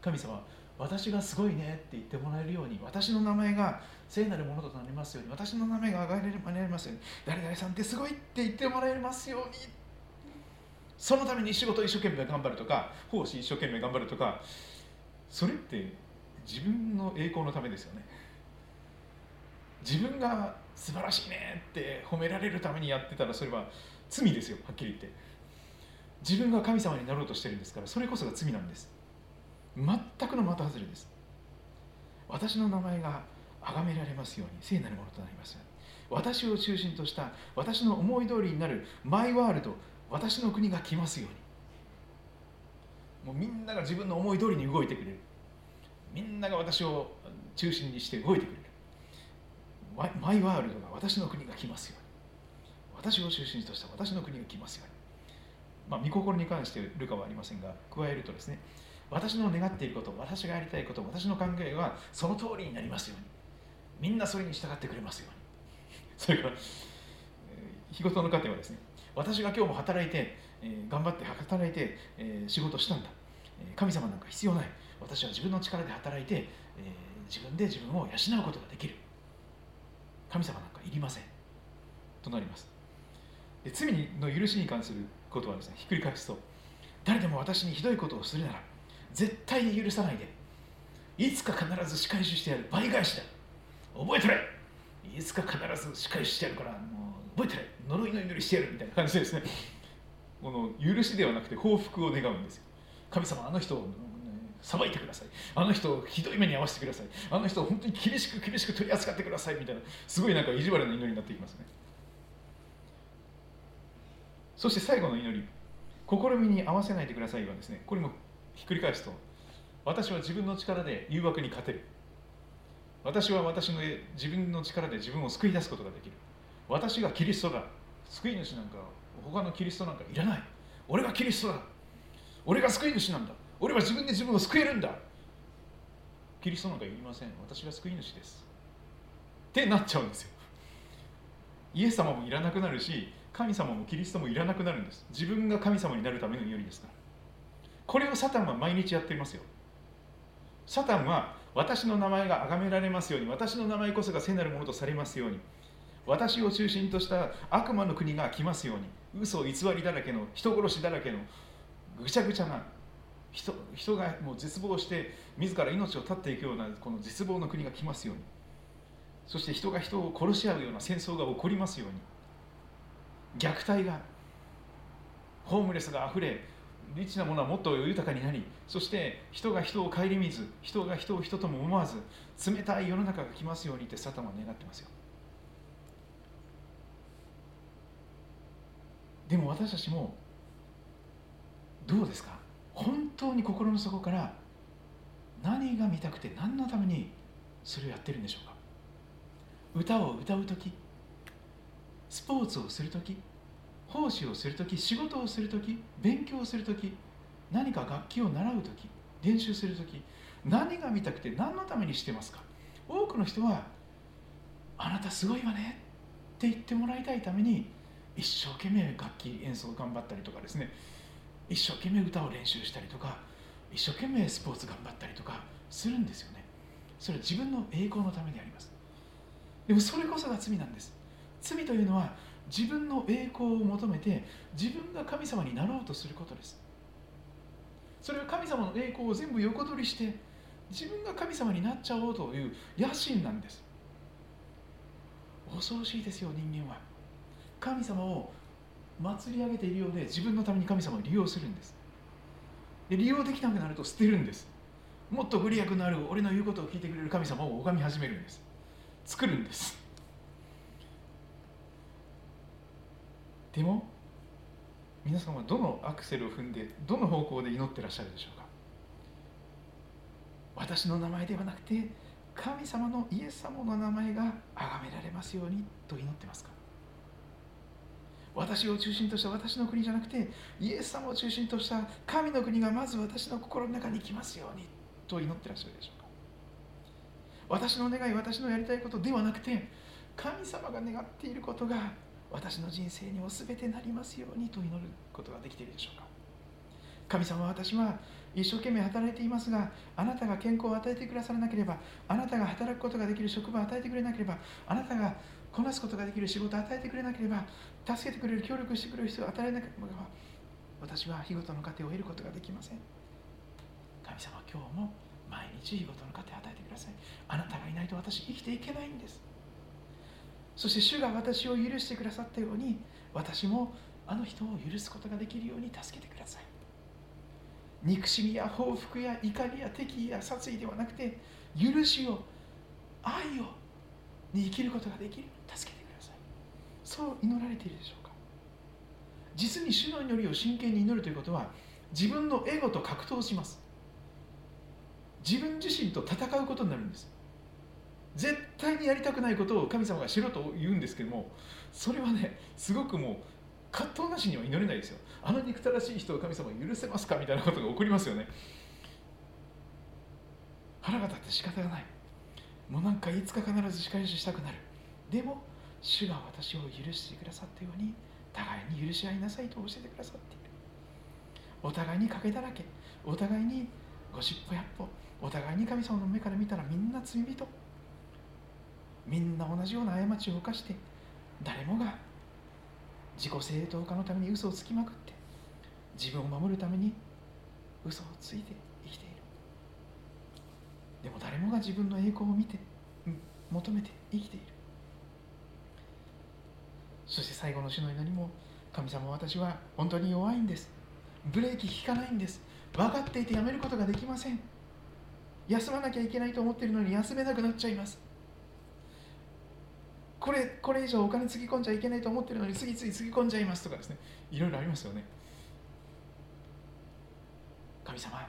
神様私がすごいねって言ってもらえるように私の名前が聖なるものとなりますように私の名前が挙げられますように誰々さんってすごいって言ってもらえますようにそのために仕事一生懸命頑張るとか奉仕一生懸命頑張るとかそれって自分の栄光のためですよね。自分が素晴らしいねって褒められるためにやってたらそれは罪ですよはっきり言って。自分が神様になろうとしてるんですからそれこそが罪なんです。全くの的外れです。私の名前が崇められますように聖なるものとなります。私を中心とした私の思い通りになるマイワールド私の国が来ますように。もうみんなが自分の思い通りに動いてくれる。みんなが私を中心にして動いてくれる。マイワールドが私の国が来ますように。私を中心とした私の国が来ますように。まあ、御心に関してルカはありませんが加えるとですね私の願っていること私がやりたいこと私の考えはその通りになりますように。みんなそれに従ってくれますように。それから、日ごとの糧はですね私が今日も働いて、え、頑張って働いて、え、仕事したんだ、神様なんか必要ない。私は自分の力で働いて、え自分で自分を養うことができる。神様なんかいりません。となります。で罪の許しに関することはですねひっくり返すと誰でも私にひどいことをするなら絶対に許さないで。いつか必ず仕返ししてやる。倍返しだ。覚えてれいつか必ず仕返ししてやるからもう覚えてれ呪いの祈りしてやるみたいな感じですね。この許しではなくて報復を願うんですよ。神様あの人を裁いてください。あの人をひどい目に遭わせてください。あの人を本当に厳しく厳しく取り扱ってくださいみたいなすごいなんか意地悪な祈りになっていきますね。そして最後の祈り。試みに合わせないでくださいはですねこれもひっくり返すと私は自分の力で誘惑に勝てる。私は私の自分の力で自分を救い出すことができる。私がキリストだ救い主なんか他のキリストなんかいらない。俺がキリストだ。俺が救い主なんだ。俺は自分で自分を救えるんだ。キリストなんかいりません。私が救い主です。ってなっちゃうんですよ。イエス様もいらなくなるし神様もキリストもいらなくなるんです。自分が神様になるための祈りですかこれをサタンは毎日やっていますよ。サタンは私の名前が崇められますように私の名前こそが聖なるものとされますように私を中心とした悪魔の国が来ますように嘘偽りだらけの人殺しだらけのぐちゃぐちゃな人人がもう絶望して自ら命を絶っていくようなこの絶望の国が来ますようにそして人が人を殺し合うような戦争が起こりますように虐待がホームレスがあふれリッチなものはもっと豊かになりそして人が人を顧みず人が人を人とも思わず冷たい世の中が来ますようにってサタンは願ってますよ。でも私たちもどうですか？本当に心の底から何が見たくて何のためにそれをやってるんでしょうか？歌を歌う時スポーツをする時奉仕をする時仕事をする時勉強する時何か楽器を習う時練習する時何が見たくて何のためにしてますか？多くの人はあなたすごいわねって言ってもらいたいために一生懸命楽器演奏頑張ったりとかですね一生懸命歌を練習したりとか一生懸命スポーツ頑張ったりとかするんですよね。それは自分の栄光のためであります。でもそれこそが罪なんです。罪というのは自分の栄光を求めて自分が神様になろうとすることです。それは神様の栄光を全部横取りして自分が神様になっちゃおうという野心なんです。恐ろしいですよ人間は。神様を祭り上げているようで自分のために神様を利用するんです。で利用できなくなると捨てるんです。もっとご利益のある俺の言うことを聞いてくれる神様を拝み始めるんです。作るんです。でも皆さんはどのアクセルを踏んでどの方向で祈ってらっしゃるでしょうか？私の名前ではなくて神様のイエス様の名前が崇められますようにと祈ってますか？私を中心とした私の国じゃなくてイエス様を中心とした神の国がまず私の心の中に来ますようにと祈ってらっしゃるでしょうか？私の願い私のやりたいことではなくて神様が願っていることが私の人生にも全てなりますようにと祈ることができているでしょうか。神様私は一生懸命働いていますがあなたが健康を与えてくださらなければあなたが働くことができる職場を与えてくれなければあなたがこなすことができる仕事を与えてくれなければ助けてくれる協力してくれる人を与えなければ私は日ごとの糧を得ることができません。神様今日も毎日日ごとの糧を与えてください。あなたがいないと私生きていけないんです。そして主が私を許してくださったように私もあの人を許すことができるように助けてください。憎しみや報復や怒りや敵意や殺意ではなくて許しを愛をに生きることができる。助けてください。そう祈られているでしょうか。実に主の祈りを真剣に祈るということは自分のエゴと格闘します。自分自身と戦うことになるんです。絶対にやりたくないことを神様がしろと言うんですけどもそれはねすごくもう葛藤なしには祈れないですよ。あの憎たらしい人を神様許せますかみたいなことが起こりますよね。腹が立って仕方がない。もうなんかいつか必ず仕返ししたくなる。でも主が私を許してくださったように互いに許し合いなさいと教えてくださっている。お互いに賭けだらけ。お互いにごしっぽやっぽ。お互いに神様の目から見たらみんな罪人。みんな同じような過ちを犯して誰もが自己正当化のために嘘をつきまくって自分を守るために嘘をついて生きている。でも誰もが自分の栄光を見て求めて生きている。そして最後の主の祈りも神様私は本当に弱いんです。ブレーキ効かないんです。分かっていてやめることができません。休まなきゃいけないと思っているのに休めなくなっちゃいます。これこれ以上お金つぎ込んじゃいけないと思ってるのに次々つぎ込んじゃいますとかですね。いろいろありますよね。神様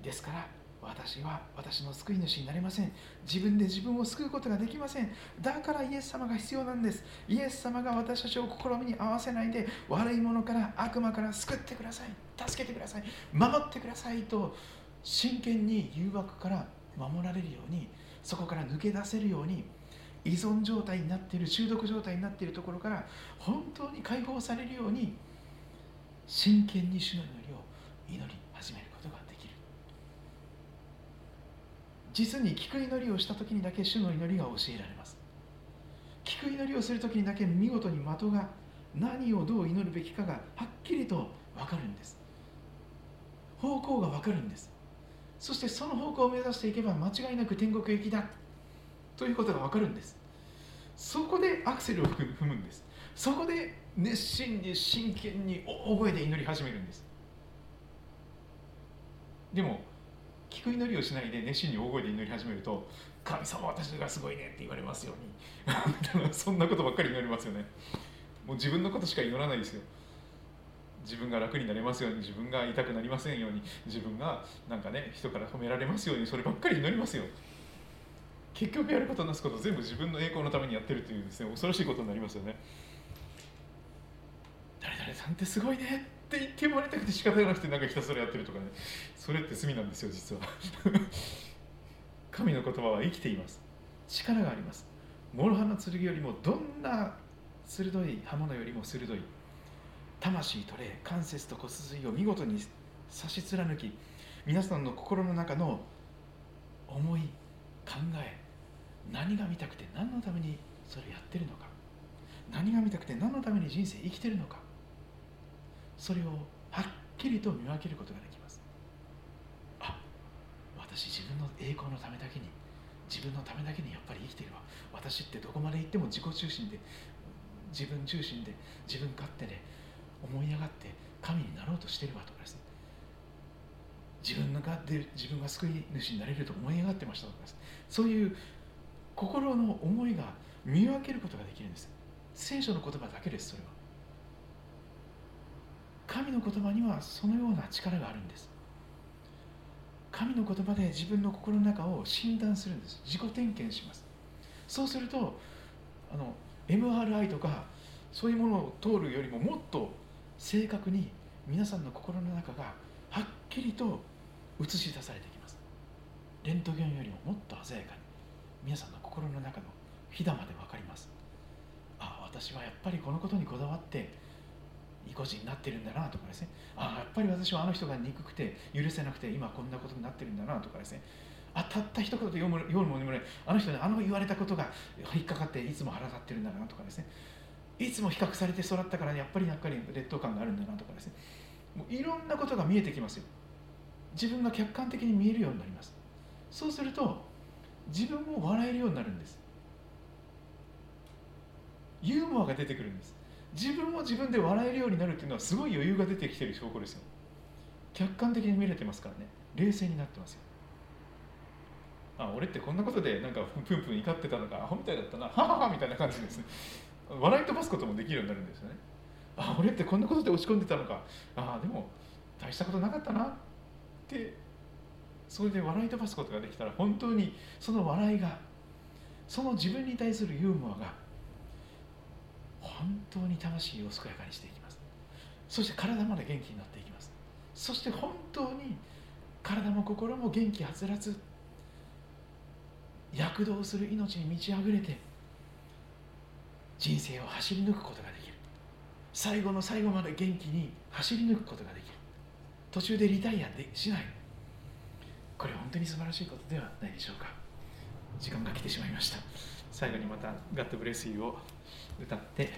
ですから私は私の救い主になれません。自分で自分を救うことができません。だからイエス様が必要なんです。イエス様が私たちを試みに合わせないで悪いものから悪魔から救ってください。助けてください。守ってくださいと真剣に誘惑から守られるようにそこから抜け出せるように依存状態になっている中毒状態になっているところから本当に解放されるように真剣に主の祈りを祈り始めることができる。実に聞く祈りをした時にだけ主の祈りが教えられます。聞く祈りをする時にだけ見事に的が何をどう祈るべきかがはっきりと分かるんです。方向が分かるんです。そしてその方向を目指していけば間違いなく天国行きだ。ということが分かるんです。そこでアクセルを踏むんです。そこで熱心に真剣に大声で祈り始めるんです。でも聞く祈りをしないで熱心に大声で祈り始めると神様私がすごいねって言われますように。そんなことばっかり祈りますよね。もう自分のことしか祈らないですよ。自分が楽になれますように自分が痛くなりませんように自分がなんかね人から褒められますようにそればっかり祈りますよ。結局やることなすこと全部自分の栄光のためにやってるというですね恐ろしいことになりますよね。誰々さんってすごいねって言ってもらいたくて仕方がなくてなんかひたすらやってるとかね。それって罪なんですよ実は。神の言葉は生きています。力があります。諸刃の剣よりもどんな鋭い刃物よりも鋭い。魂と霊関節と骨髄を見事に差し貫き皆さんの心の中の思い考え何が見たくて何のためにそれをやってるのか。何が見たくて何のために人生生きてるのか。それをはっきりと見分けることができます。あ私自分の栄光のためだけに自分のためだけにやっぱり生きてるわ。私ってどこまで行っても自己中心で自分中心で自分勝手で思い上がって神になろうとしてるわとかです自分がで自分が救い主になれると思い上がってましたとかですそういう心の思いが見分けることができるんです。聖書の言葉だけですそれは。神の言葉にはそのような力があるんです。神の言葉で自分の心の中を診断するんです。自己点検します。そうするとあの MRI とかそういうものを通るよりももっと正確に皆さんの心の中がはっきりと映し出されてきます。レントゲンよりももっと鮮やかに。皆さんの心の中のひだまで分かります。ああ私はやっぱりこのことにこだわって意固地になってるんだなとかですね。ああやっぱり私はあの人が憎くて許せなくて今こんなことになってるんだなとかですね。あたった一言で読む読むもねあの人にあの言われたことが引っかかっていつも腹立ってるんだなとかですね。いつも比較されて育ったからやっぱりやっぱり劣等感があるんだなとかですね。もういろんなことが見えてきますよ。自分が客観的に見えるようになります。そうすると自分も笑えるようになるんです。ユーモアが出てくるんです。自分も自分で笑えるようになるっていうのはすごい余裕が出てきてる証拠ですよ。客観的に見れてますからね。冷静になってますよ。あ俺ってこんなことでなんかプンプン怒ってたのかアホみたいだったな。はははみたいな感じです。笑い飛ばすこともできるようになるんですよね。あ俺ってこんなことで落ち込んでたのか。あでも大したことなかったな。ってそれで笑い飛ばすことができたら本当にその笑いがその自分に対するユーモアが本当に魂を健やかにしていきます。そして体まで元気になっていきます。そして本当に体も心も元気はつらつ躍動する命に満ち溢れて人生を走り抜くことができる。最後の最後まで元気に走り抜くことができる。途中でリタイアでしない。これ本当に素晴らしいことではないでしょうか。時間が来てしまいました。最後にまた「ガッドブレスユーを歌って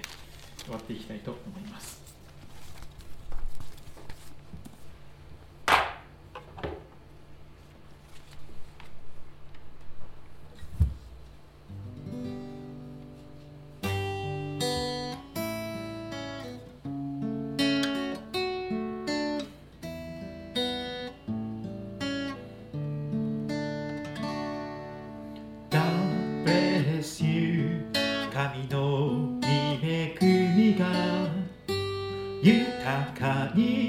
終わっていきたいと思います。你。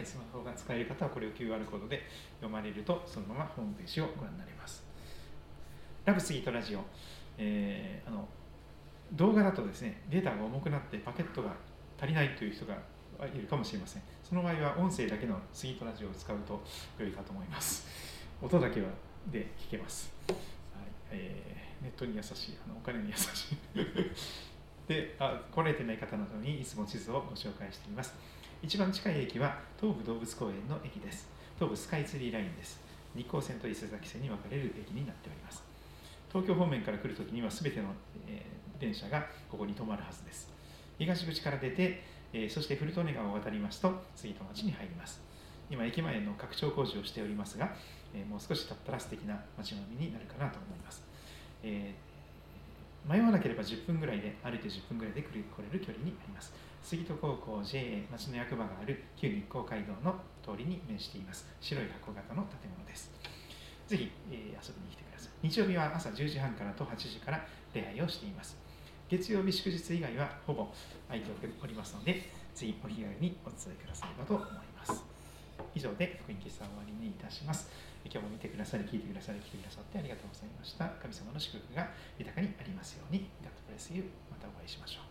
ください。スマホが使える方はこれを QR コードで読まれるとそのままホームページをご覧になれます。ラブスイートラジオ、えーあの動画だとですね、データが重くなってパケットが足りないという人がいるかもしれません。その場合は音声だけのスイートラジオを使うと良いかと思います。音だけはで聞けます。はいえーネットに優しい、あのお金に優しい。であ来られてない方などにいつも地図をご紹介しています。一番近い駅は東武動物公園の駅です。東武スカイツリーラインです。日光線と伊勢崎線に分かれる駅になっております。東京方面から来るときにはすべての、えー電車がここに止まるはずです。東口から出て、えーそして古利根川を渡りますと杉戸町に入ります。今、駅前の拡張工事をしておりますが、えーもう少し経ったら素敵な街並みになるかなと思います。えー迷わなければ10分ぐらいで歩いて10分ぐらいで来れる距離にあります杉戸高校 JA 町の役場がある旧日光街道の通りに面しています白い箱型の建物ですぜひ、えー遊びに来てください日曜日は朝10時半からと8時から礼拝をしています月曜日祝日以外はほぼ空いておりますのでぜひお気軽にお伝えくださればと思います以上で福音喫茶を終わりにいたします今日も見てくださり、聞いてくださり、来てくださってありがとうございました。神様の祝福が豊かにありますように。God bless you. またお会いしましょう。